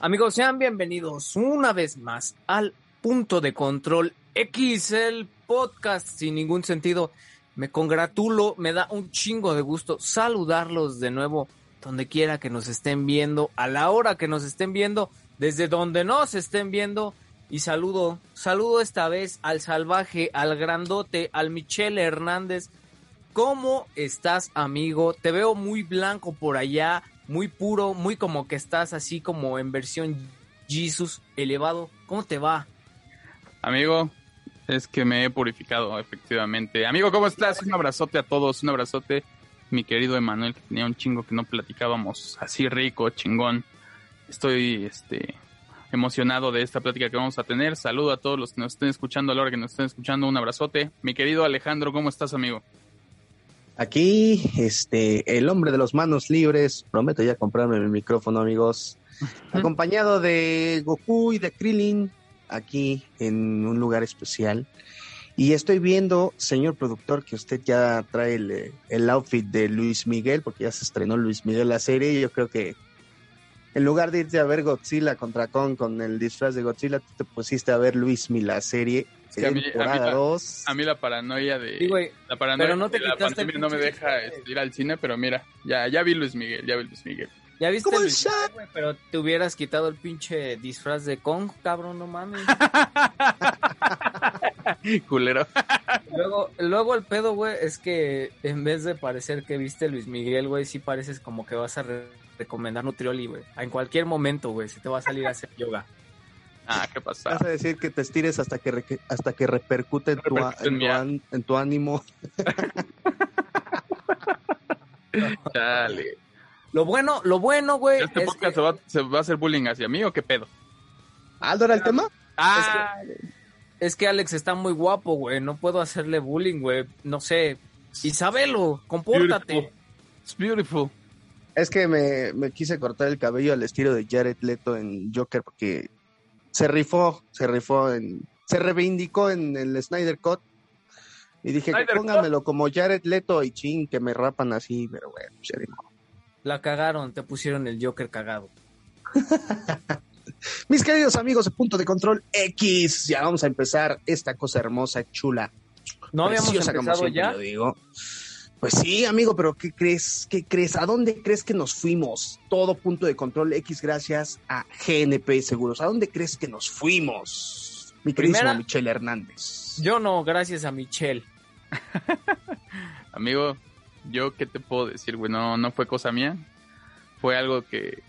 Amigos, sean bienvenidos una vez más al Punto de Control X, el podcast sin ningún sentido. Me congratulo, me da un chingo de gusto saludarlos de nuevo donde quiera que nos estén viendo, a la hora que nos estén viendo, desde donde nos estén viendo. Y saludo, saludo esta vez al salvaje, al grandote, al Michelle Hernández. ¿Cómo estás, amigo? Te veo muy blanco por allá, muy puro, muy como que estás así como en versión Jesus elevado. ¿Cómo te va? Amigo, es que me he purificado, efectivamente. Amigo, ¿cómo estás? Un abrazote a todos, un abrazote, mi querido Emanuel, que tenía un chingo que no platicábamos así rico, chingón. Estoy, este, emocionado de esta plática que vamos a tener. Saludo a todos los que nos estén escuchando a la hora que nos estén escuchando. Un abrazote. Mi querido Alejandro, ¿cómo estás, amigo? Aquí, este, el hombre de los manos libres. Prometo ya comprarme mi micrófono, amigos. Acompañado de Goku y de Krillin, aquí en un lugar especial. Y estoy viendo, señor productor, que usted ya trae el, el outfit de Luis Miguel, porque ya se estrenó Luis Miguel la serie. Y yo creo que en lugar de irte a ver Godzilla contra Kong con el disfraz de Godzilla, tú te pusiste a ver Luis Miguel la serie. Es que a, mí, a, mí temporada la, dos. a mí la paranoia de Sí, güey, la paranoia pero no te de la quitaste pandemia el no me deja ir al cine, pero mira, ya, ya vi Luis Miguel, ya vi Luis Miguel. ¿Ya viste ¿Cómo Luis está? Miguel, güey? Pero te hubieras quitado el pinche disfraz de Kong, cabrón, no mames. Culero. luego, luego el pedo, güey, es que en vez de parecer que viste Luis Miguel, güey, sí pareces como que vas a re- recomendar Nutrioli, güey. En cualquier momento, güey, se te va a salir a hacer yoga. Ah, ¿qué pasa? Vas a decir que te estires hasta que, re- hasta que repercute en tu, Repercute en en tu mi an- en tu ánimo. Chale. Lo bueno, lo bueno, güey, ¿Este es podcast que- se, va, se va a hacer bullying hacia mí o qué pedo? ¿Aldo era el tema? Ah, Es que Alex está muy guapo, güey. No puedo hacerle bullying, güey. No sé. Isabelo, compórtate. beautiful. It's beautiful. Es que me, me quise cortar el cabello al estilo de Jared Leto en Joker porque se rifó, se rifó en, se reivindicó en el Snyder Cut y dije Snyder que póngamelo como Jared Leto y ching que me rapan así, pero bueno, pues ya digo. La cagaron, te pusieron el Joker cagado. Mis queridos amigos de Punto de Control X, ya vamos a empezar esta cosa hermosa, chula, No habíamos como empezado ya. lo digo. Pues sí, amigo, pero ¿qué crees? ¿Qué crees? ¿A dónde crees que nos fuimos? Todo Punto de Control X gracias a GNP Seguros. ¿A dónde crees que nos fuimos? Mi queridísimo Primera- Michelle Hernández. Yo no, gracias a Michelle. Amigo, yo qué te puedo decir, güey, no, no fue cosa mía. Fue algo que,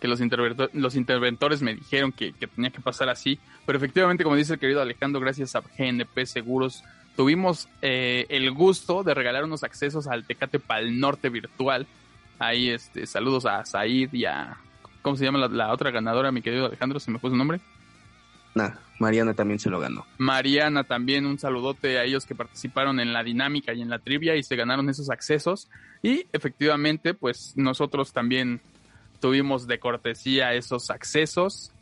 que los, interventor- los interventores me dijeron que, que tenía que pasar así. Pero efectivamente, como dice el querido Alejandro, gracias a GNP Seguros, tuvimos eh, el gusto de regalar unos accesos al Tecate Pal Norte virtual. Ahí, este, saludos a Said y a... ¿Cómo se llama la, la otra ganadora, mi querido Alejandro? ¿Se me fue su nombre? Nah, Mariana también se lo ganó. Mariana también, un saludote a ellos que participaron en la dinámica y en la trivia y se ganaron esos accesos. Y efectivamente, pues nosotros también tuvimos de cortesía esos accesos.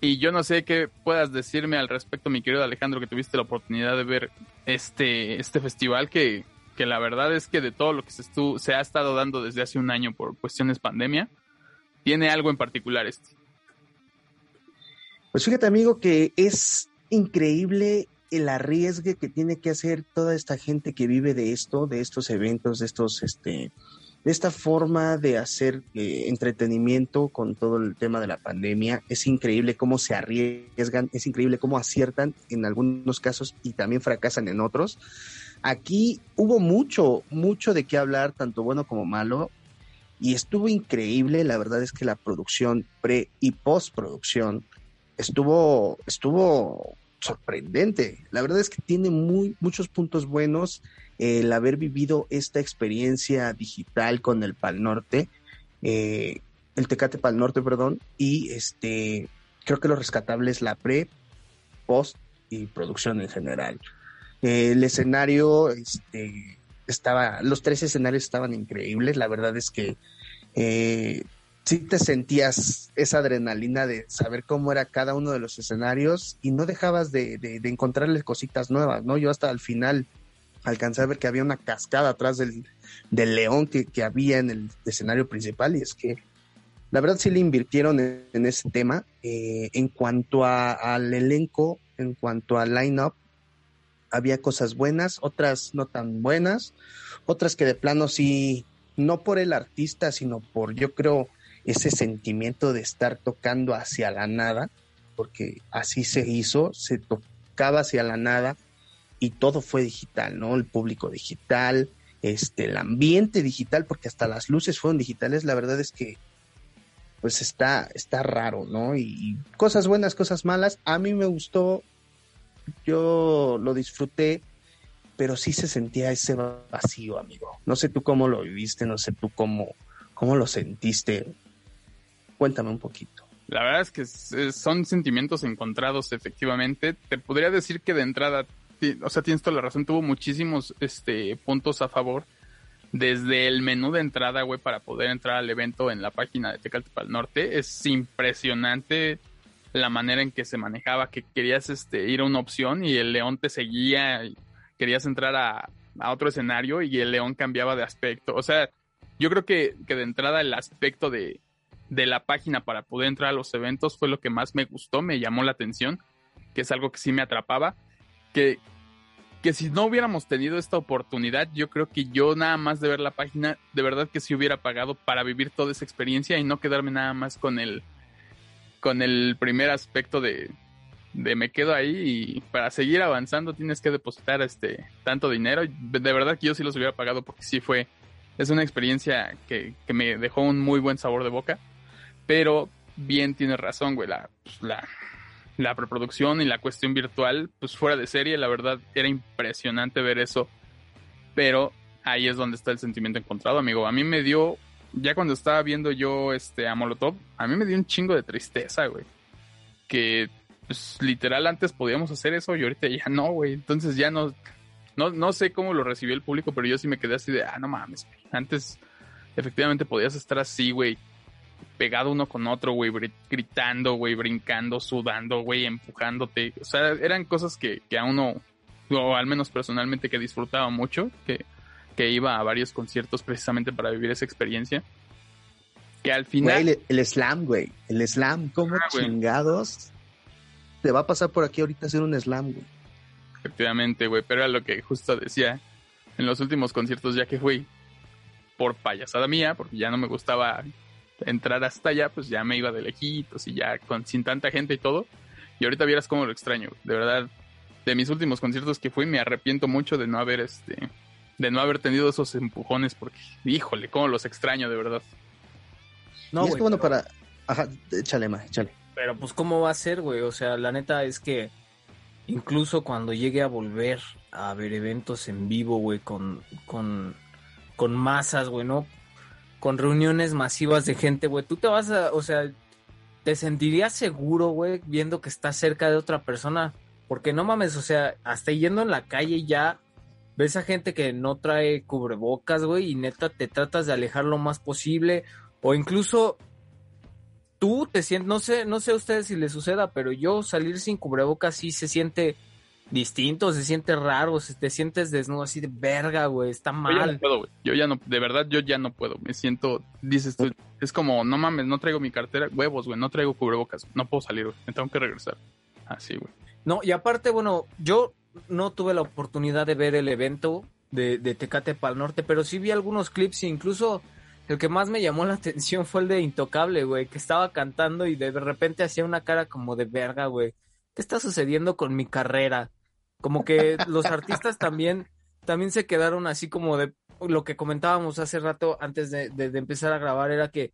Y yo no sé qué puedas decirme al respecto, mi querido Alejandro, que tuviste la oportunidad de ver este, este festival que, que la verdad es que de todo lo que se, estu- se ha estado dando desde hace un año por cuestiones pandemia, tiene algo en particular este. Pues fíjate, amigo, que es increíble el arriesgue que tiene que hacer toda esta gente que vive de esto, de estos eventos, de estos, este, esta forma de hacer eh, entretenimiento con todo el tema de la pandemia. Es increíble cómo se arriesgan, es increíble cómo aciertan en algunos casos y también fracasan en otros. Aquí hubo mucho, mucho de qué hablar, tanto bueno como malo, y estuvo increíble. La verdad es que la producción pre y postproducción estuvo, estuvo sorprendente. La verdad es que tiene muy, muchos puntos buenos el haber vivido esta experiencia digital con el Pal Norte, eh, el Tecate Pal Norte, perdón, y este, creo que lo rescatable es la pre, post y producción en general. el escenario, este, estaba, los tres escenarios estaban increíbles, la verdad es que eh, sí te sentías esa adrenalina de saber cómo era cada uno de los escenarios y no dejabas de, de, encontrarle cositas nuevas, ¿no? Yo hasta el final alcancé a ver que había una cascada atrás del, del león que, que, había en el escenario principal y es que la verdad sí le invirtieron en, ese tema. Eh, en cuanto a, al elenco, en cuanto al line-up, había cosas buenas, otras no tan buenas, otras que de plano sí, no por el artista, sino por, yo creo, ese sentimiento de estar tocando hacia la nada, porque así se hizo, se tocaba hacia la nada y todo fue digital, ¿no? El público digital, este, el ambiente digital, porque hasta las luces fueron digitales, la verdad es que pues está, está raro, ¿no? Y, cosas buenas, cosas malas. A mí me gustó, yo lo disfruté, pero sí se sentía ese vacío, amigo. No sé tú cómo lo viviste, no sé tú cómo, cómo lo sentiste. Cuéntame un poquito. La verdad es que son sentimientos encontrados, efectivamente. Te podría decir que de entrada, o sea, tienes toda la razón, tuvo muchísimos este, puntos a favor. Desde el menú de entrada, güey, para poder entrar al evento en la página de Tecaltepal Norte, es impresionante la manera en que se manejaba, que querías este, ir a una opción y el león te seguía, querías entrar a, a otro escenario y el león cambiaba de aspecto. O sea, yo creo que, que de entrada el aspecto de, de la página para poder entrar a los eventos fue lo que más me gustó, me llamó la atención, que es algo que sí me atrapaba, que, que si no hubiéramos tenido esta oportunidad, yo creo que yo nada más de ver la página, de verdad que sí hubiera pagado para vivir toda esa experiencia y no quedarme nada más con el, con el primer aspecto de, de me quedo ahí y para seguir avanzando tienes que depositar este tanto dinero. De verdad que yo sí los hubiera pagado porque sí fue, es una experiencia que, que me dejó un muy buen sabor de boca pero bien tienes razón, güey, la, pues, la, la preproducción y la cuestión virtual, pues fuera de serie, la verdad era impresionante ver eso, pero ahí es donde está el sentimiento encontrado, amigo. A mí me dio, ya cuando estaba viendo yo este a Molotov, a mí me dio un chingo de tristeza, güey. Que pues, literal antes podíamos hacer eso y ahorita ya no, güey. Entonces ya no, no, no sé cómo lo recibió el público, pero yo sí me quedé así de, ah, no mames, antes efectivamente podías estar así, güey, pegado uno con otro, güey, gritando, güey, brincando, sudando, güey, empujándote. O sea, eran cosas que, que a uno, o al menos personalmente, que disfrutaba mucho, que, que iba a varios conciertos precisamente para vivir esa experiencia. Que al final... el, slam, güey, el slam, ¿cómo ah, chingados? Te va a pasar por aquí ahorita hacer un slam, güey. Efectivamente, güey, pero era lo que justo decía en los últimos conciertos ya que fui, por payasada mía, porque ya no me gustaba entrar hasta allá, pues ya me iba de lejitos y ya con, sin tanta gente y todo. Y ahorita vieras cómo lo extraño. De verdad, de mis últimos conciertos que fui, me arrepiento mucho de no haber este, de no haber tenido esos empujones, porque, híjole, cómo los extraño de verdad. No, es que bueno para. Ajá, échale, ma, échale. Pero pues, ¿cómo va a ser, güey? O sea, la neta es que incluso cuando llegue a volver a ver eventos en vivo, güey, con, con, con masas, güey, ¿no? Con reuniones masivas de gente, güey, tú te vas a, o sea, te sentirías seguro, güey, viendo que estás cerca de otra persona. Porque no mames, o sea, hasta yendo en la calle ya ves a gente que no trae cubrebocas, güey, y neta te tratas de alejar lo más posible. O incluso tú te sientes, no sé, no sé a ustedes si les suceda, pero yo salir sin cubrebocas sí se siente distinto, se siente raro, se te sientes desnudo así de verga, güey, está mal. Yo ya no puedo, güey. Yo ya no, de verdad, yo ya no puedo. Me siento, dices tú, es como, no mames, no traigo mi cartera, huevos, güey, no traigo cubrebocas, no puedo salir, güey, me tengo que regresar. Así, güey. No, y aparte, bueno, yo no tuve la oportunidad de ver el evento de, de Tecate Pal Norte, pero sí vi algunos clips, incluso el que más me llamó la atención fue el de Intocable, güey, que estaba cantando y de repente hacía una cara como de verga, güey. ¿Qué está sucediendo con mi carrera? Como que los artistas también, también se quedaron así como de lo que comentábamos hace rato antes de, empezar a grabar, era que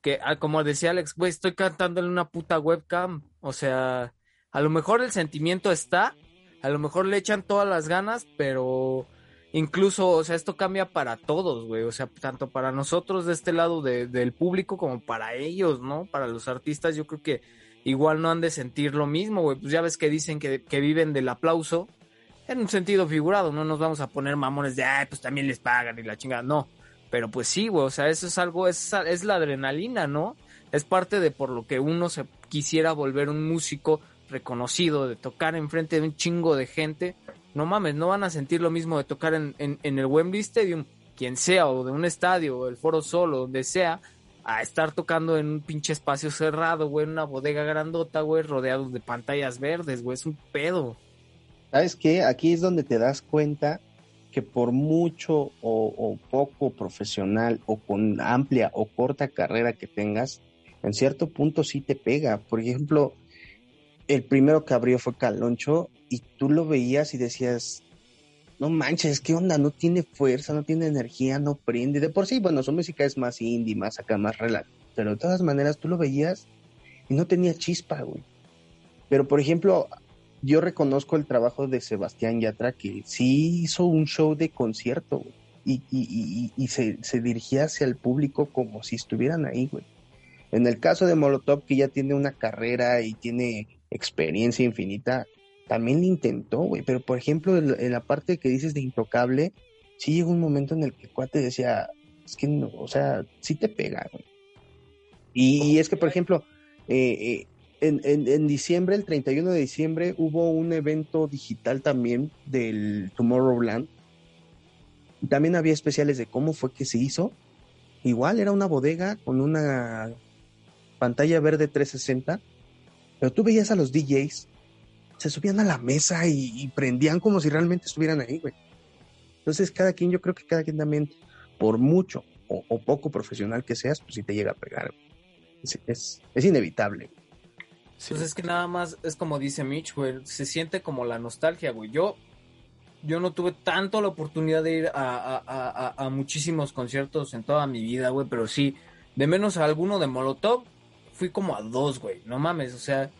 que, ah, como decía Alex, güey, estoy cantando en una puta webcam. O sea, a lo mejor el sentimiento está, a lo mejor le echan todas las ganas, pero incluso, o sea, esto cambia para todos, güey. O sea, tanto para nosotros de este lado de, del público como para ellos, ¿no? Para los artistas, yo creo que igual no han de sentir lo mismo, güey. Pues ya ves que dicen que, que viven del aplauso. En un sentido figurado, no nos vamos a poner mamones de, ay, pues también les pagan y la chingada. No, pero pues sí, güey, o sea, eso es algo, es, es la adrenalina, ¿no? Es parte de por lo que uno se quisiera volver un músico reconocido, de tocar enfrente de un chingo de gente. No mames, no van a sentir lo mismo de tocar en, en, en el Wembley Stadium, quien sea, o de un estadio, o el Foro Solo, donde sea, a estar tocando en un pinche espacio cerrado, güey, en una bodega grandota, güey, rodeados de pantallas verdes, güey, es un pedo. ¿Sabes qué? Aquí es donde te das cuenta que por mucho o, o, poco profesional o con amplia o corta carrera que tengas, en cierto punto sí te pega. Por ejemplo, el primero que abrió fue Caloncho y tú lo veías y decías, no manches, ¿qué onda? No tiene fuerza, no tiene energía, no prende. De por sí, bueno, su música es más indie, más acá, más relax. Pero de todas maneras tú lo veías y no tenía chispa, güey. Pero por ejemplo, yo reconozco el trabajo de Sebastián Yatra, que sí hizo un show de concierto, güey. Y, y, y, y se, se, dirigía hacia el público como si estuvieran ahí, güey. En el caso de Molotov, que ya tiene una carrera y tiene experiencia infinita, también intentó, güey. Pero por ejemplo, en la parte que dices de Intocable, sí llegó un momento en el que cuate decía, es que no, o sea, sí te pega, güey. Y, es que, por ejemplo, eh, eh, en, en, diciembre, el 31 de diciembre, hubo un evento digital también del Tomorrowland. También había especiales de cómo fue que se hizo. Igual era una bodega con una pantalla verde 360, pero tú veías a los DJs, se subían a la mesa y, prendían como si realmente estuvieran ahí, güey. Entonces, cada quien, yo creo que cada quien también, por mucho o, poco profesional que seas, pues sí te llega a pegar. Es, es inevitable. Sí. Pues es que nada más es como dice Mitch, güey, se siente como la nostalgia, güey. Yo, yo no tuve tanto la oportunidad de ir a, a, a, a muchísimos conciertos en toda mi vida, güey, pero sí, de menos a alguno de Molotov, fui como a dos, güey, no mames, o sea,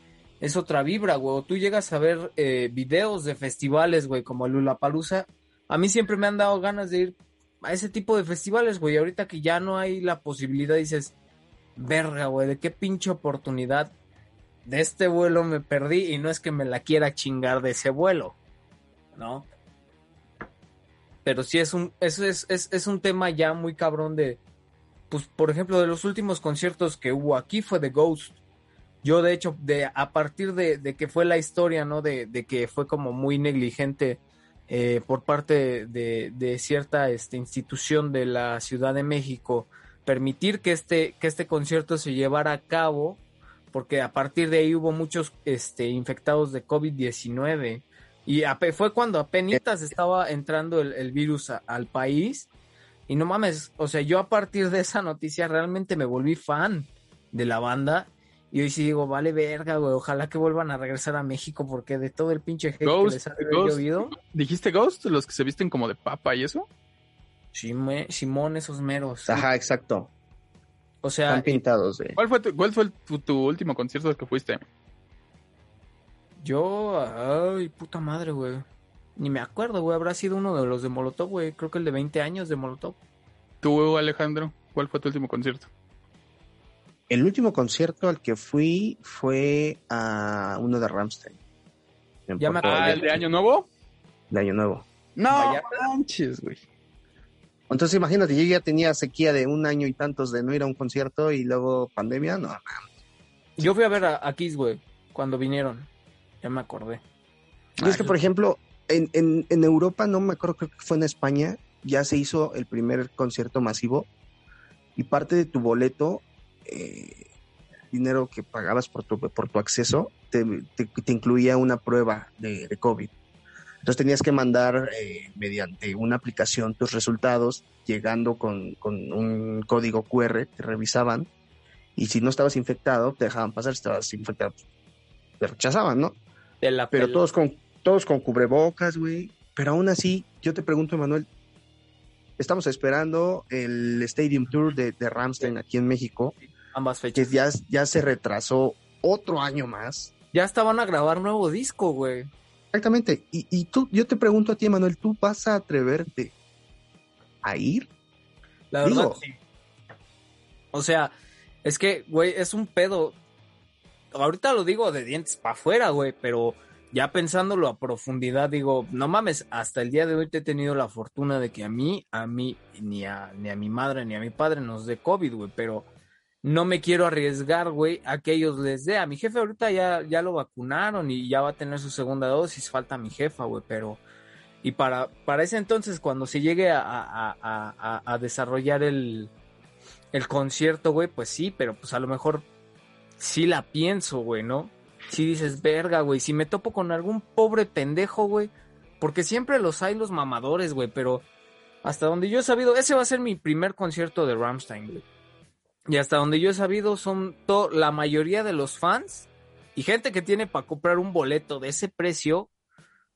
es otra vibra, güey. Tú llegas a ver eh, videos de festivales, güey, como el Palusa. A mí siempre me han dado ganas de ir a ese tipo de festivales, güey. Ahorita que ya no hay la posibilidad, dices, verga, güey, de qué pinche oportunidad de este vuelo me perdí y no es que me la quiera chingar de ese vuelo, ¿no? Pero sí es un, es, es, es un tema ya muy cabrón de, pues, por ejemplo, de los últimos conciertos que hubo aquí fue de Ghost. Yo, de hecho, de, a partir de, de que fue la historia, ¿no? De, de que fue como muy negligente eh, por parte de, de cierta este, institución de la Ciudad de México permitir que este, que este concierto se llevara a cabo porque a partir de ahí hubo muchos este, infectados de COVID-19 y fue cuando apenas estaba entrando el, virus al país. Y no mames, o sea, yo a partir de esa noticia realmente me volví fan de la banda y hoy sí digo, vale verga, güey, ojalá que vuelvan a regresar a México porque de todo el pinche hate Ghost, que les ha llovido. ¿Dijiste Ghost? ¿Los que se visten como de papa y eso? Simón, Simón esos meros. Ajá, exacto. O sea, Están pintados, eh. ¿Cuál fue, tu, cuál fue el, tu, tu, último concierto al que fuiste? Yo, ay, puta madre, güey. Ni me acuerdo, güey. Habrá sido uno de los de Molotov, güey. Creo que el de 20 años de Molotov. ¿Tú, Alejandro? ¿Cuál fue tu último concierto? El último concierto al que fui fue a uno de Ramstein. ¿Ya me ah, ¿el de Año Nuevo? De Año Nuevo. No, Vaya manches, güey. Entonces imagínate, yo ya tenía sequía de un año y tantos de no ir a un concierto y luego pandemia, no, no. Yo fui a ver a, a Kiss, güey, cuando vinieron. Ya me acordé. Y ah, es que, por ejemplo, en, en, en, Europa, no me acuerdo, creo que fue en España, ya se hizo el primer concierto masivo y parte de tu boleto, eh, dinero que pagabas por tu, por tu acceso, te, te, te incluía una prueba de, de COVID. Entonces tenías que mandar eh, mediante una aplicación tus resultados, llegando con, con, un código QR, te revisaban, y si no estabas infectado, te dejaban pasar, si estabas infectado, te rechazaban, ¿no? De la Pero todos con, todos con cubrebocas, güey. Pero aún así, yo te pregunto, Emanuel, estamos esperando el Stadium Tour de, de Ramstein aquí en México. Ambas que fechas. ya, ya se retrasó otro año más. Ya hasta van a grabar nuevo disco, güey. Exactamente. Y, y tú, yo te pregunto a ti, Manuel, ¿tú vas a atreverte a ir? La verdad, Digo. sí. O sea, es que, güey, es un pedo. Ahorita lo digo de dientes para afuera, güey, pero ya pensándolo a profundidad, digo, no mames, hasta el día de hoy te he tenido la fortuna de que a mí, a mí, ni a, ni a mi madre ni a mi padre nos dé COVID, güey, pero no me quiero arriesgar, güey, a que ellos les dé. A mi jefe ahorita ya, ya lo vacunaron y ya va a tener su segunda dosis, falta mi jefa, güey, pero... Y para, para ese entonces, cuando se llegue a, a- a- a- desarrollar el, el concierto, güey, pues sí, pero pues a lo mejor sí la pienso, güey, ¿no? Si dices, verga, güey, si me topo con algún pobre pendejo, güey, porque siempre los hay los mamadores, güey, pero hasta donde yo he sabido, ese va a ser mi primer concierto de Ramstein, güey. Y hasta donde yo he sabido son la mayoría de los fans y gente que tiene para comprar un boleto de ese precio,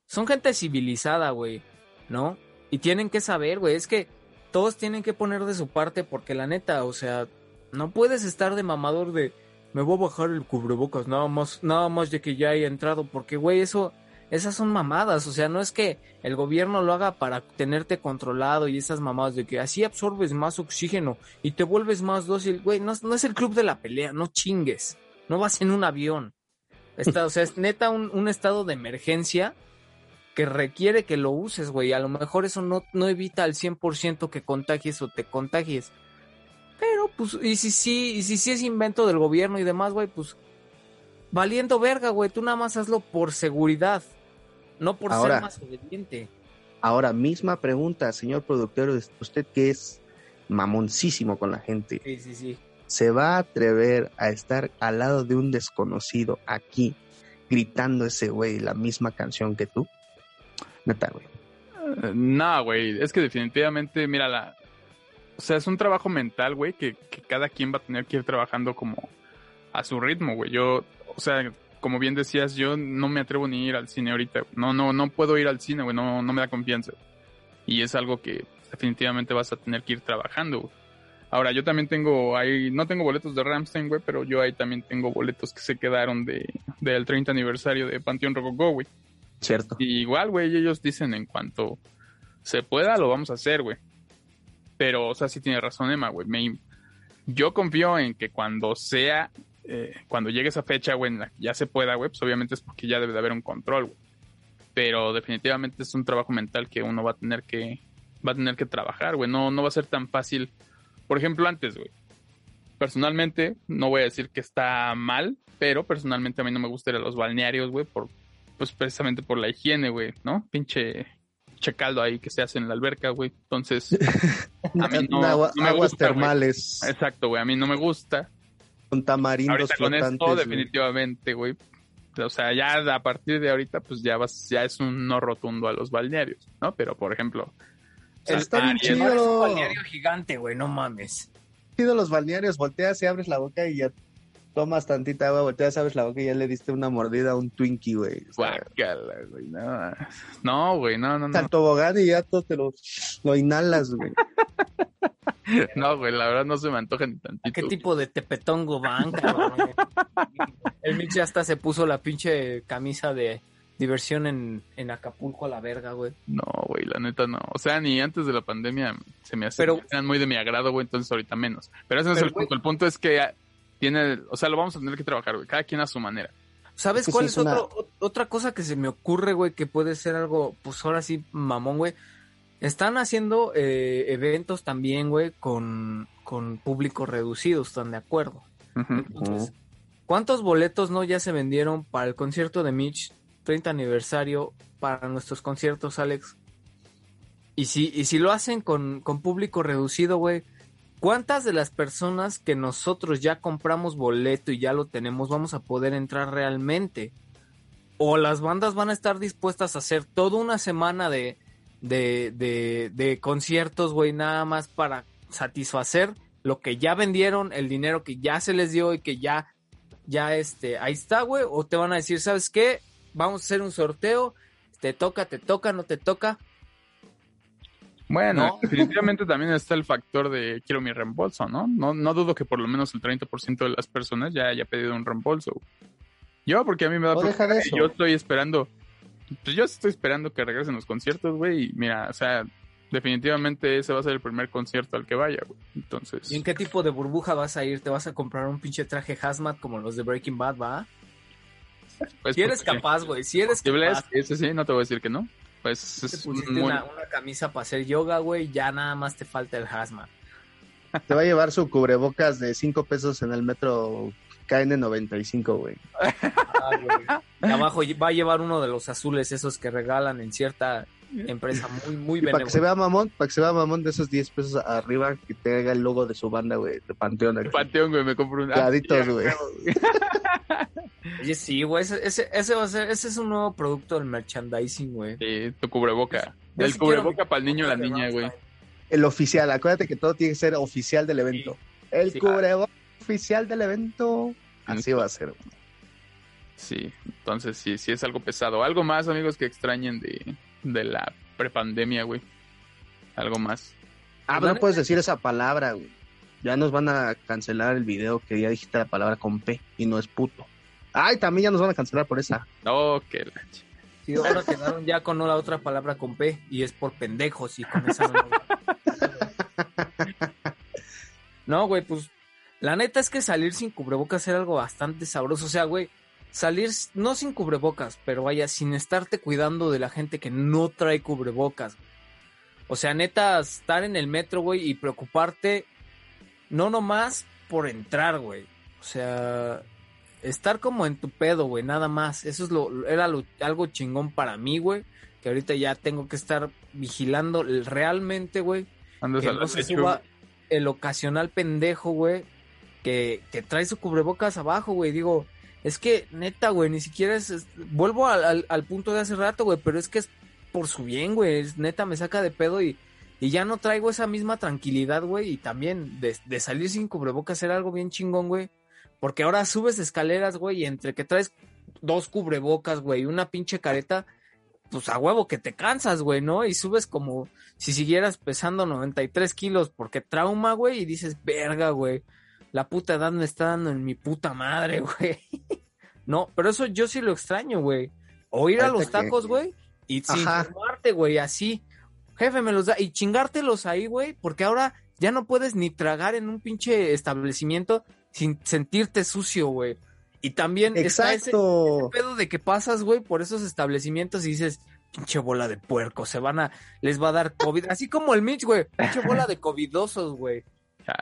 son gente civilizada, güey, ¿no? Y tienen que saber, güey, es que todos tienen que poner de su parte porque la neta, o sea, no puedes estar de mamador de me voy a bajar el cubrebocas nada más, nada más de que ya haya entrado, porque güey, eso, esas son mamadas, o sea, no es que el gobierno lo haga para tenerte controlado y esas mamadas de que así absorbes más oxígeno y te vuelves más dócil, güey, no, es- el club de la pelea, no chingues, no vas en un avión. Está, o sea, es neta un, un estado de emergencia que requiere que lo uses, güey. A lo mejor eso no, no evita al 100% que contagies o te contagies. Pero, pues, y si sí, y si sí es invento del gobierno y demás, güey, pues, valiendo verga, güey. Tú nada más hazlo por seguridad, no por Ahora. ser más obediente. Ahora, misma pregunta, señor productor, usted que es mamoncísimo con la gente, Sí, sí, sí. ¿se va a atrever a estar al lado de un desconocido aquí gritando ese güey la misma canción que tú? Neta, güey. Eh, No, güey, es que definitivamente, mira, la... O sea, es un trabajo mental, güey, que, que cada quien va a tener que ir trabajando como a su ritmo, güey. Yo, o sea, como bien decías, yo no me atrevo ni a ir al cine ahorita. güey. No, no, no puedo ir al cine, güey, no, no me da confianza. Y es algo que definitivamente vas a tener que ir trabajando, güey. Ahora, yo también tengo ahí, no tengo boletos de Ramstein, güey, pero yo ahí también tengo boletos que se quedaron de, del 30 aniversario de Panteón Rococó, güey. ¿Cierto? Y igual, güey, ellos dicen en cuanto se pueda, lo vamos a hacer, güey. Pero, o sea, sí tiene razón Emma, güey. Me- Yo confío en que cuando sea, eh, cuando llegue esa fecha, güey, en la que ya se pueda, güey, pues obviamente es porque ya debe de haber un control, güey. Pero definitivamente es un trabajo mental que uno va a tener que, va a tener que trabajar, güey. No, no va a ser tan fácil. Por ejemplo, antes, güey. Personalmente, no voy a decir que está mal, pero personalmente a mí no me gusta ir a los balnearios, güey, por, pues precisamente por la higiene, güey, ¿no? Pinche, pinche caldo ahí que se hace en la alberca, güey. Entonces, A mí no- me aguas gusta, termales exacto, güey, a mí no me gusta. Con tamarindos Ahorita con esto, güey. definitivamente, güey. O sea, ya a partir de ahorita, pues ya vas, ya es un no rotundo a los balnearios, ¿no? Pero, por ejemplo, Está bien chido. Es un balneario gigante, güey, no mames. Chido los balnearios, volteas y abres la boca y ya tomas tantita agua, volteas, abres la boca y ya le diste una mordida a un Twinkie, güey. O sea, guácala, güey, no. No, güey, no, no, no. al tobogán y ya todo te lo, lo inhalas, güey. No, güey, la verdad no se me antoja ni ¿A tantito. qué tipo de tepetongo van, cabrón? El Mitch ya hasta se puso la pinche camisa de diversión en, en Acapulco a la verga, güey. No, güey, la neta no. O sea, ni antes de la pandemia se me hacían Pero- muy de mi agrado, güey, entonces ahorita menos. Pero ese no es el punto. El punto es que ah, tiene, o sea, lo vamos a tener que trabajar, güey, cada quien a su manera. ¿Sabes cuál es, es una- otro- ot- otra cosa que se me ocurre, güey, que puede ser algo, pues ahora sí, mamón, güey? Están haciendo eh, eventos también, güey, con, con público reducido, ¿están de acuerdo? Entonces, ¿cuántos boletos no ya se vendieron para el concierto de Mitch, 30 aniversario, para nuestros conciertos, Alex? Y si, y si lo hacen con, con público reducido, güey, ¿cuántas de las personas que nosotros ya compramos boleto y ya lo tenemos vamos a poder entrar realmente? O las bandas van a estar dispuestas a hacer toda una semana de, de, de, de conciertos, güey, nada más para satisfacer lo que ya vendieron, el dinero que ya se les dio y que ya, ya este, ahí está, güey, o te van a decir, ¿sabes qué? Vamos a hacer un sorteo, te toca, te toca, no te toca. Bueno, ¿No? definitivamente también está el factor de quiero mi reembolso, ¿no? No, no dudo que por lo menos el 30% de las personas ya haya pedido un reembolso. Yo, porque a mí me da No, deja de eso. Yo estoy esperando, pues yo estoy esperando que regresen los conciertos, güey. Y mira, o sea, definitivamente ese va a ser el primer concierto al que vaya, güey. Entonces, ¿Y en qué tipo de burbuja vas a ir? ¿Te vas a comprar un pinche traje hazmat como los de Breaking Bad, va? pues, Si eres capaz, güey, si eres capaz. ese sí, no te voy a decir que no. Pues Te es pusiste muy... una, una camisa para hacer yoga, güey, ya nada más te falta el hazmat. Te va a llevar su cubrebocas de 5 pesos en el metro KN95, güey. Ah, güey. Y abajo va a llevar uno de los azules esos que regalan en cierta empresa muy, muy Y para que se vea mamón, para que se vea mamón de esos 10 pesos arriba, que te haga el logo de su banda, güey, de Panteón. aquí. Panteón, güey, me compro un... Pladitos, güey. Oye, sí, güey, ese, ese, ese va a ser, ese es un nuevo producto del merchandising, güey. Sí, tu cubreboca. Yo El cubreboca para el niño o la de niña, güey. El oficial, acuérdate que todo tiene que ser oficial del evento. El Sí. cubrebocas oficial del evento. Así va a ser. güey. Sí, entonces sí, sí es algo pesado. Algo más, amigos, que extrañen de, de la prepandemia, güey. Algo más. Ah, pero no puedes decir esa palabra, güey. Ya nos van a cancelar el video que ya dijiste la palabra con P y no es puto. Ay, también ya nos van a cancelar por esa. No, que la ch- Sí, ahora quedaron ya con la otra palabra con P y es por pendejos y con esa. No, güey, pues la neta es que salir sin cubrebocas era algo bastante sabroso. O sea, güey, salir no sin cubrebocas, pero vaya, sin estarte cuidando de la gente que no trae cubrebocas. O sea, neta, estar en el metro, güey, y preocuparte no nomás por entrar, güey. O sea, estar como en tu pedo, güey, nada más. Eso es lo, era lo- algo chingón para mí, güey. Que ahorita ya tengo que estar vigilando realmente, güey. andas Que no se suba el ocasional pendejo, güey. Que, que trae su cubrebocas abajo, güey. Digo, es que neta, güey, ni siquiera es. vuelvo al punto de hace rato, güey, pero es que es por su bien, güey. Es, neta, me saca de pedo y, y ya no traigo esa misma tranquilidad, güey. Y también de, de salir sin cubrebocas era algo bien chingón, güey. Porque ahora subes escaleras, güey, y entre que traes dos cubrebocas, güey, y una pinche careta, pues a huevo que te cansas, güey, ¿no? Y subes como si siguieras pesando 93 kilos porque trauma, güey, y dices, verga, güey, la puta edad me está dando en mi puta madre, güey. No, pero eso yo sí lo extraño, güey. O ir a los tacos, güey, y sin Ajá. formarte, güey, así. Jefe, me los da. Y chingártelos ahí, güey, porque ahora ya no puedes ni tragar en un pinche establecimiento sin sentirte sucio, güey. Y también está ese, Exacto. pedo de que pasas, güey, por esos establecimientos y dices, pinche bola de puerco, se van a, les va a dar COVID, así como el Mitch, güey, pinche bola de covidosos, güey.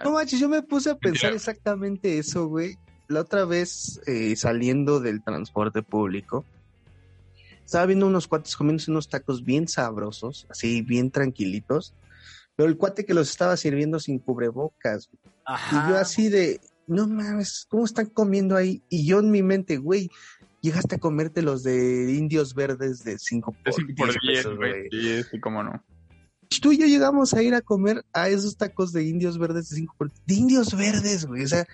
No manches, yo me puse a pensar exactamente eso, güey. La otra vez, eh, saliendo del transporte público, estaba viendo unos cuates comiéndose unos tacos bien sabrosos, así bien tranquilitos, pero el cuate que los estaba sirviendo sin cubrebocas. Ajá. Y yo así de, no mames, ¿cómo están comiendo ahí? Y yo en mi mente, güey, llegaste a comerte los de indios verdes de 5 de por, cinco por 10 diez, pesos, güey. güey. Sí, sí, cómo no. Tú y yo llegamos a ir a comer a esos tacos de indios verdes de 5 por De indios verdes, güey. O sea,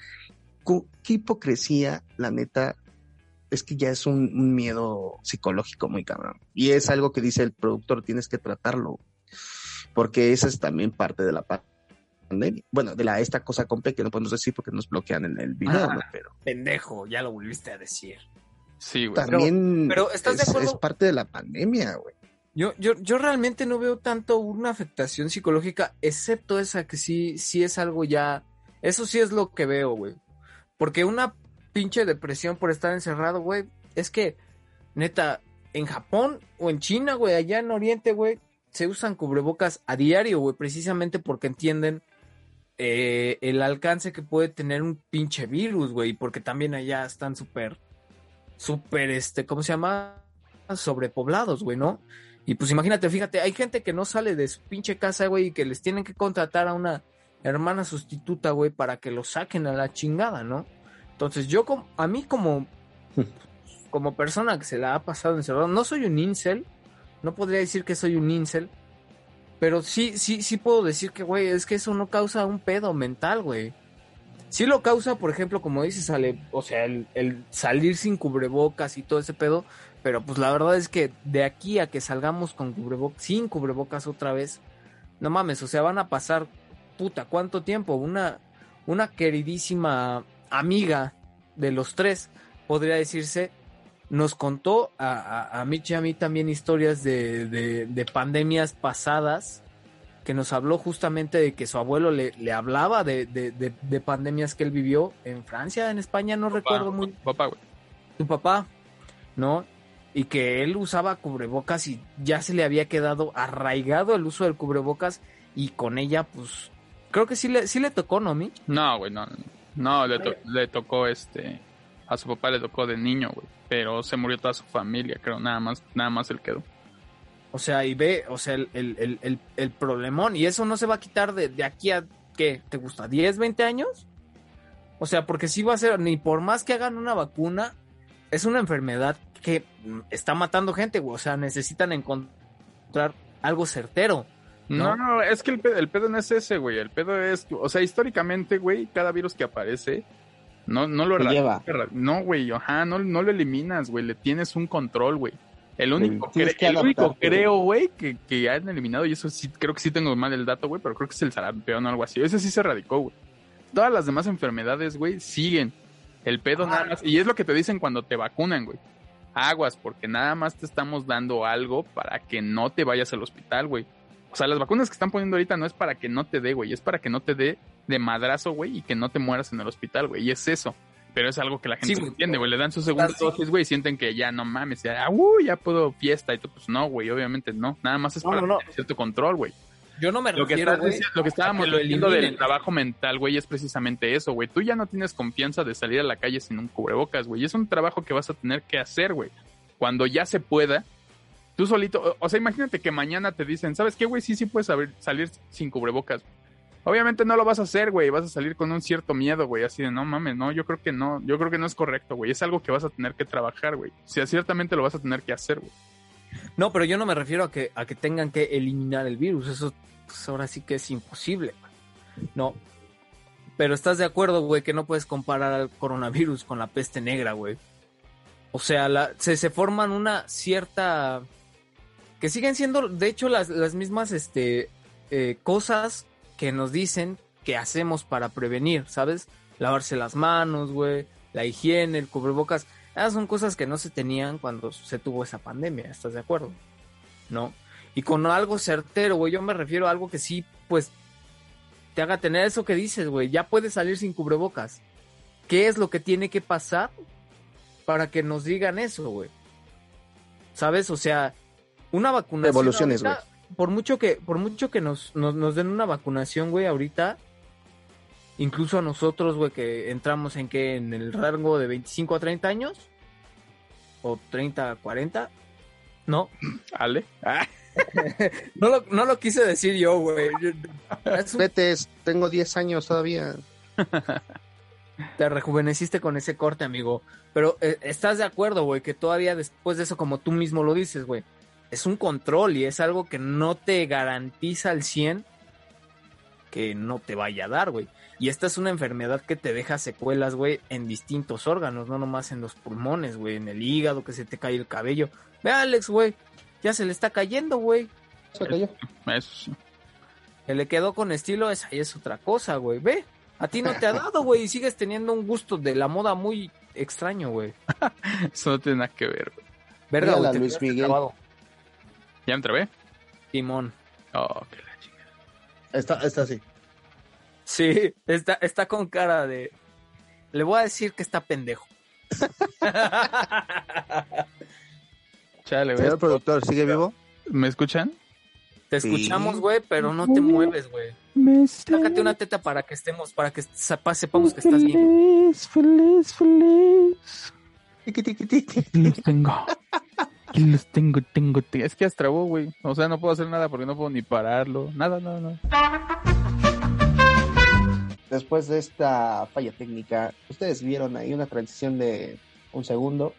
qué hipocresía, la neta. Es que ya es un, un miedo psicológico muy cabrón. Y es algo que dice el productor, tienes que tratarlo. Porque esa es también parte de la pa- pandemia. Bueno, de la esta cosa compleja que no podemos decir porque nos bloquean en el video, Ah. ¿no? Pero Pendejo, ya lo volviste a decir. Sí, güey. también pero ¿estás de es, acuerdo? es parte de la pandemia, güey. Yo, yo, yo realmente no veo tanto una afectación psicológica, excepto esa que sí, sí es algo ya. Eso sí es lo que veo, güey. Porque una pinche depresión por estar encerrado, güey, es que, neta, en Japón o en China, güey, allá en Oriente, güey, se usan cubrebocas a diario, güey, precisamente porque entienden eh, el alcance que puede tener un pinche virus, güey, porque también allá están súper, súper, este, ¿cómo se llama? Sobrepoblados, güey, ¿no? Y pues imagínate, fíjate, hay gente que no sale de su pinche casa, güey, y que les tienen que contratar a una hermana sustituta, güey, para que lo saquen a la chingada, ¿no? Entonces yo, como, a mí como, como persona que se la ha pasado encerrado, no soy un incel, no podría decir que soy un incel, pero sí, sí, sí puedo decir que, güey, es que eso no causa un pedo mental, güey. Sí lo causa, por ejemplo, como dices, Ale, o sea, el, el salir sin cubrebocas y todo ese pedo, pero pues la verdad es que de aquí a que salgamos con cubrebocas, sin cubrebocas otra vez, no mames, o sea, van a pasar, puta, ¿cuánto tiempo? Una, una queridísima amiga de los tres, podría decirse, nos contó a, a, a Mitch y a mí también historias de, de, de pandemias pasadas, que nos habló justamente de que su abuelo le, le hablaba de, de, de, de pandemias que él vivió en Francia, en España, no recuerdo muy Papá, güey. tu papá, ¿no? Y que él usaba cubrebocas y ya se le había quedado arraigado el uso del cubrebocas y con ella, pues, creo que sí le, sí le tocó, ¿no, Mi? No, güey, no. No, no le, to- le tocó este. A su papá le tocó de niño, güey. Pero se murió toda su familia, creo. Nada más, nada más él quedó. O sea, y ve, o sea, el, el, el, el, el problemón. Y eso no se va a quitar de, de aquí a, ¿qué? ¿Te gusta? ¿10, 20 años? O sea, porque sí va a ser, ni por más que hagan una vacuna, es una enfermedad que mm, está matando gente, güey. O sea, necesitan encontrar algo certero. No, ¿No? no, es que el pedo, el pedo no es ese, güey. El pedo es, o sea, históricamente, güey, cada virus que aparece, no, no lo lleva. No, güey, ajá, no, no lo eliminas, güey. Le tienes un control, güey. El único, cre- que el único adaptarte, creo, güey, que, que han eliminado, y eso sí, creo que sí tengo mal el dato, güey, pero creo que es el sarampión o algo así. Ese sí se erradicó, güey. Todas las demás enfermedades, güey, siguen. El pedo nada más. Y es lo que te dicen cuando te vacunan, güey. Aguas, porque nada más te estamos dando algo para que no te vayas al hospital, güey. O sea, las vacunas que están poniendo ahorita no es para que no te dé, güey. Es para que no te dé de madrazo, güey, y que no te mueras en el hospital, güey. Y es eso. Pero es algo que la gente Sí, no entiende, güey. Le dan su segunda dosis, güey, y sienten que ya no mames, ya, uh, ya puedo fiesta y todo. Pues no, güey, obviamente no. Nada más es No, para no, no. cierto control, güey. Yo no me Lo que, refiero, diciendo- lo que estábamos que lo diciendo del trabajo mental, güey, es precisamente eso, güey. Tú ya no tienes confianza de salir a la calle sin un cubrebocas, güey. Es un trabajo que vas a tener que hacer, güey. Cuando ya se pueda, tú solito, o, sea, imagínate que mañana te dicen, ¿sabes qué, güey? Sí, sí puedes salir sin cubrebocas. Obviamente no lo vas a hacer, güey. Vas a salir con un cierto miedo, güey. Así de, no mames, no, yo creo que no. Yo creo que no es correcto, güey. Es algo que vas a tener que trabajar, güey. O sea, ciertamente lo vas a tener que hacer, güey. No, pero yo no me refiero a que, a que tengan que eliminar el virus. Eso pues, ahora sí que es imposible. No. Pero estás de acuerdo, güey, que no puedes comparar al coronavirus con la peste negra, güey. O sea, la, se, se forman una cierta... Que siguen siendo, de hecho, las, las mismas este, eh, cosas que nos dicen que hacemos para prevenir, ¿sabes? Lavarse las manos, güey, la higiene, el cubrebocas. Ah, son cosas que no se tenían cuando se tuvo esa pandemia, ¿estás de acuerdo? ¿No? Y con algo certero, güey, yo me refiero a algo que sí, pues, te haga tener eso que dices, güey, ya puedes salir sin cubrebocas. ¿Qué es lo que tiene que pasar para que nos digan eso, güey? ¿Sabes? O sea, una vacunación. Evoluciones, ahorita, Por mucho que, por mucho que nos, nos, nos den una vacunación, güey, ahorita, incluso a nosotros, güey, que entramos en que en el rango de 25 a 30 años, o 30 a 40, no, Ale. Ah, no lo, no lo quise decir yo, güey. Vete, tengo 10 años todavía. Te rejuveneciste con ese corte, amigo. Pero eh, estás de acuerdo, güey, que todavía después de eso, como tú mismo lo dices, güey, es un control y es algo que no te garantiza al 100 que no te vaya a dar, güey. Y esta es una enfermedad que te deja secuelas, güey, en distintos órganos, no nomás en los pulmones, güey, en el hígado, que se te cae el cabello. Ve, Alex, güey, ya se le está cayendo, güey. Se cayó. Eso sí. Que le quedó con estilo, esa es otra cosa, güey. Ve, a ti no te ha dado, güey, y sigues teniendo un gusto de la moda muy extraño, güey. Eso no tiene nada que ver, güey. Verga, Luis Miguel. trabado. ¿Ya me trabé? Timón. Oh, que la chingada. Está, está así. Sí, está, está con cara de. Le voy a decir que está pendejo. Chale, güey. Señor productor, ¿sigue vivo? ¿Me escuchan? Te Sí. escuchamos, güey, pero no te mueves, güey. Sácate una teta para que estemos, para que sepa- sepamos que estás bien. Feliz, feliz, feliz. Los tengo. Aquí los tengo, tengo, tengo. Es que hasta trabó, güey. O sea, no puedo hacer nada porque no puedo ni pararlo. Nada, nada, nada. Después de esta falla técnica, ustedes vieron ahí una transición de un segundo.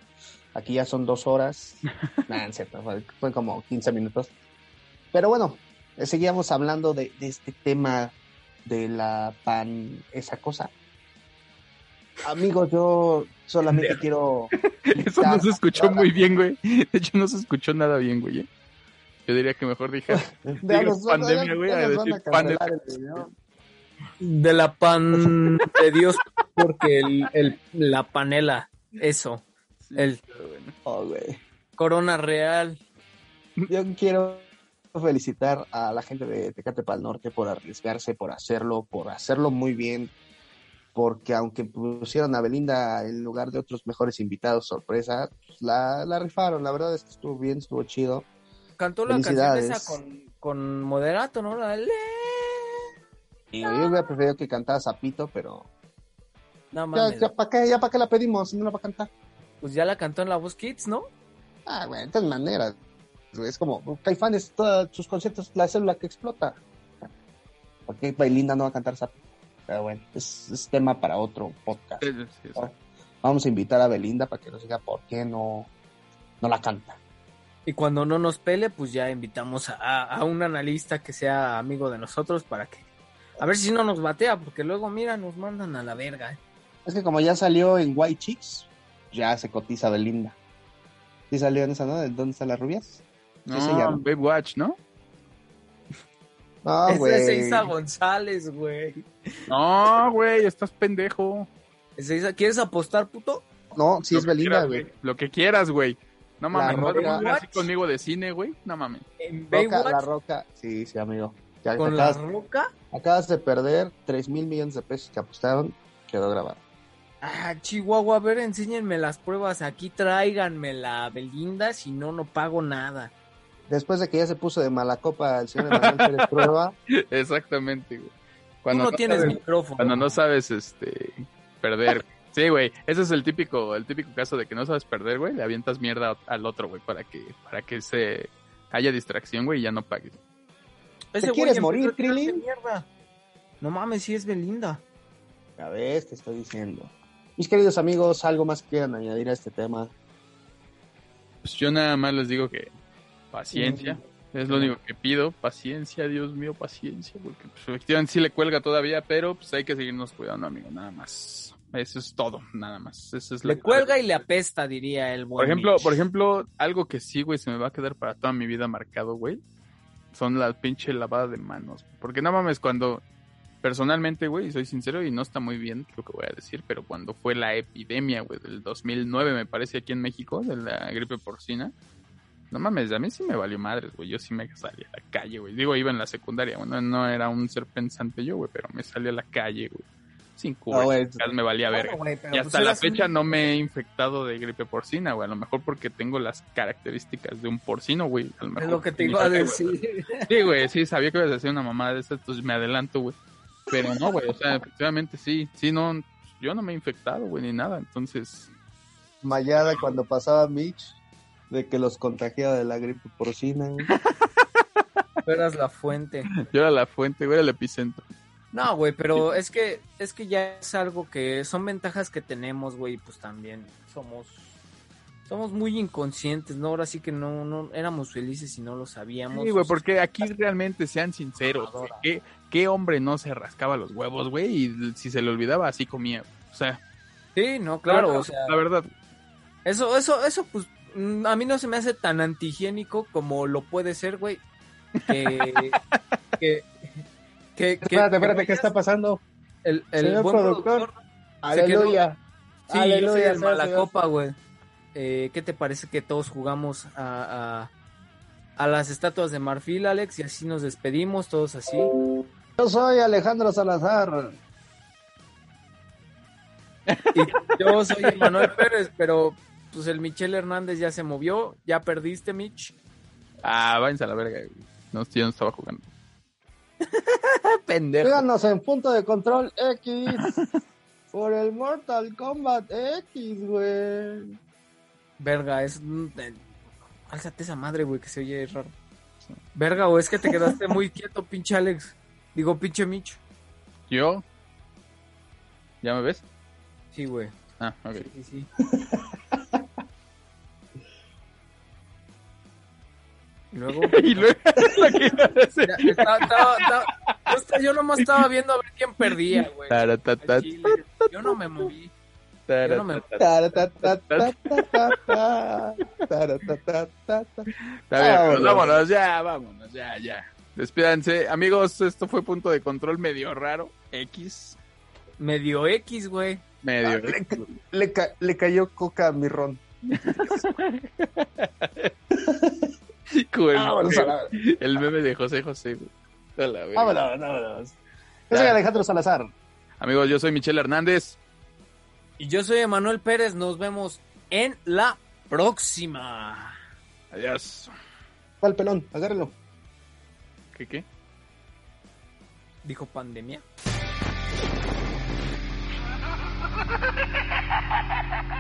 Aquí ya son dos horas. Nah, en cierto, fue, fue como 15 minutos. Pero bueno, eh, seguíamos hablando de, de este tema de la pan, esa cosa. Amigos, yo solamente quiero. Eso no se escuchó muy bien, güey. De hecho, no se escuchó nada bien, güey. ¿eh? Yo diría que mejor dije diga nos- pandemia, güey, a decir pan de-. De la pan de Dios, porque el, el- la panela, eso, el Oh, güey. corona real. Yo quiero felicitar a la gente de Tecate Pal Norte por arriesgarse, por hacerlo, por hacerlo muy bien, porque aunque pusieron a Belinda en lugar de otros mejores invitados sorpresa, pues, la, la rifaron, la verdad es que estuvo bien, estuvo chido. Cantó la canción esa con, con moderato, ¿no? La Le- Y yo hubiera preferido que cantara Zapito, pero No ya, mames. ya para qué, ya para qué la pedimos, si no la va a cantar. Pues ya la cantó en la voz Kids, ¿no? Ah, güey, de todas maneras. Es como, Caifanes, todos sus conciertos, la célula que explota. ¿Por qué Belinda no va a cantar Zapito? Pero bueno, es, es tema para otro podcast. Sí, sí, sí. Vamos a invitar a Belinda para que nos diga por qué no, no la canta. Y cuando no nos pele, pues ya invitamos a, a un analista que sea amigo de nosotros para que... A ver si no nos batea, porque luego, mira, nos mandan a la verga. ¿eh? Es que como ya salió en White Chicks, ya se cotiza Belinda. ¿Sí salió en esa, no? ¿De ¿Dónde están las rubias? No? Babe Watch, ¿no? Esa es güey. Isa González, güey. No, güey, estás pendejo. ¿Quieres apostar, puto? No, sí Lo es Belinda, güey. Lo que quieras, güey. No mames, La ¿no vas a así conmigo de cine, güey? No mames. En Roca, la Roca. Sí, sí, amigo. Ya con la acabas, roca. acabas de perder 3 mil millones de pesos que apostaron. Quedó grabado. Ah, Chihuahua, a ver, enséñenme las pruebas. Aquí tráiganme la Belinda, si no, no pago nada. Después de que ya se puso de mala copa el señor Emanuel Pérez Prueba, Exactamente, güey. Tú Cuando no, tienes sabes- micrófono. Cuando no sabes, este, perder. Sí, güey, ese es el típico, el típico caso de que no sabes perder, güey, le avientas mierda al otro, güey, para que, para que se haya distracción, güey, y ya no pagues. Ese ¿Te güey quieres morir, Krillin? mierda. No mames, sí es Belinda. a ver, te estoy diciendo. Mis queridos amigos, algo más que quieran añadir a este tema. Pues yo nada más les digo que paciencia, es lo único que pido, paciencia, Dios mío, paciencia, porque pues, efectivamente sí le cuelga todavía, pero pues hay que seguirnos cuidando, amigo, nada más. Eso es todo, nada más. Eso es lo Le que- cuelga y le apesta, diría el buen Por ejemplo, Mitch. por ejemplo, algo que sí, güey, se me va a quedar para toda mi vida marcado, güey, son las pinche lavadas de manos. Porque no mames, cuando personalmente, güey, y soy sincero y no está muy bien lo que voy a decir, pero cuando fue la epidemia, güey, del 2009, me parece, aquí en México, de la gripe porcina, no mames, a mí sí me valió madres, güey, yo sí me salí a la calle, güey. Digo, iba en la secundaria, bueno, no era un ser pensante yo, güey, pero me salí a la calle, güey. Sin Ah, güey. cubrebocas, me valía verga. Y pues hasta la un- fecha no me he infectado de gripe porcina, güey. A lo mejor porque tengo las características de un porcino, güey. Es lo que te iba a decir. Sí, güey, sí, sabía que ibas a decir una mamada de esas, entonces me adelanto, güey. Pero no, güey, o sea, efectivamente sí. Sí, no, yo no me he infectado, güey, ni nada. Entonces, Mayada cuando pasaba Mitch de que los contagiaba de la gripe porcina. güey. Tú eras la fuente. yo era la fuente, güey, era el epicentro. No, güey, pero es que es que ya es algo que son ventajas que tenemos, güey, pues también somos somos muy inconscientes, ¿no? Ahora sí que no no éramos felices y no lo sabíamos. Sí, güey, porque aquí realmente sean sinceros, güey. ¿Qué, ¿Qué hombre no se rascaba los huevos, güey? Y si se le olvidaba, así comía. O sea, Sí, no, claro, la- o sea, la verdad, eso eso eso pues a mí no se me hace tan antihigiénico como lo puede ser, güey. Que que que, que- Espérate, espérate, ¿qué está pasando? El, el Señor buen productor. Se quedó- Aleluya. Sí, yo soy Aleluya, el sea mala Señor. copa, güey. Eh, ¿Qué te parece que todos jugamos a, a, a las estatuas de marfil, Alex? Y así nos despedimos, todos así. Yo soy Alejandro Salazar. Y yo soy Manuel Pérez, pero pues el Michel Hernández ya se movió. Ya perdiste, Mitch. ah, váyanse a la verga, güey. No, yo no estaba jugando. Pendejo. Síganos en punto de control X. por el Mortal Kombat X, güey. Verga, es. Álzate esa madre, güey, que se oye raro. Verga, o es que te quedaste muy quieto, pinche Alex. Digo, pinche Mitch. ¿Yo? ¿Ya me ves? Sí, güey. Ah, ok. Sí, sí. Y y luego, lo que iba a decir. Ya, estaba- estaba- estaba- yo, nomás estaba viendo a ver quién perdía, güey. Yo no me moví. Yo no me-. Está bien, Vámonos. pues vámonos, ya, vámonos, ya, ya. Despídanse. Amigos, esto fue punto de control medio raro. X. Medio X, güey. Medio. Ah, le, ca- le ca- le cayó coca a mi ron. Como el, Vámonos a la- el meme de José José. A la vámonos, vámonos. Yo soy. Alejandro Salazar. Amigos, yo soy Michelle Hernández. Y yo soy Emanuel Pérez. Nos vemos en la próxima. Adiós. ¿Cuál pelón? Agárralo. ¿Qué qué? Dijo pandemia.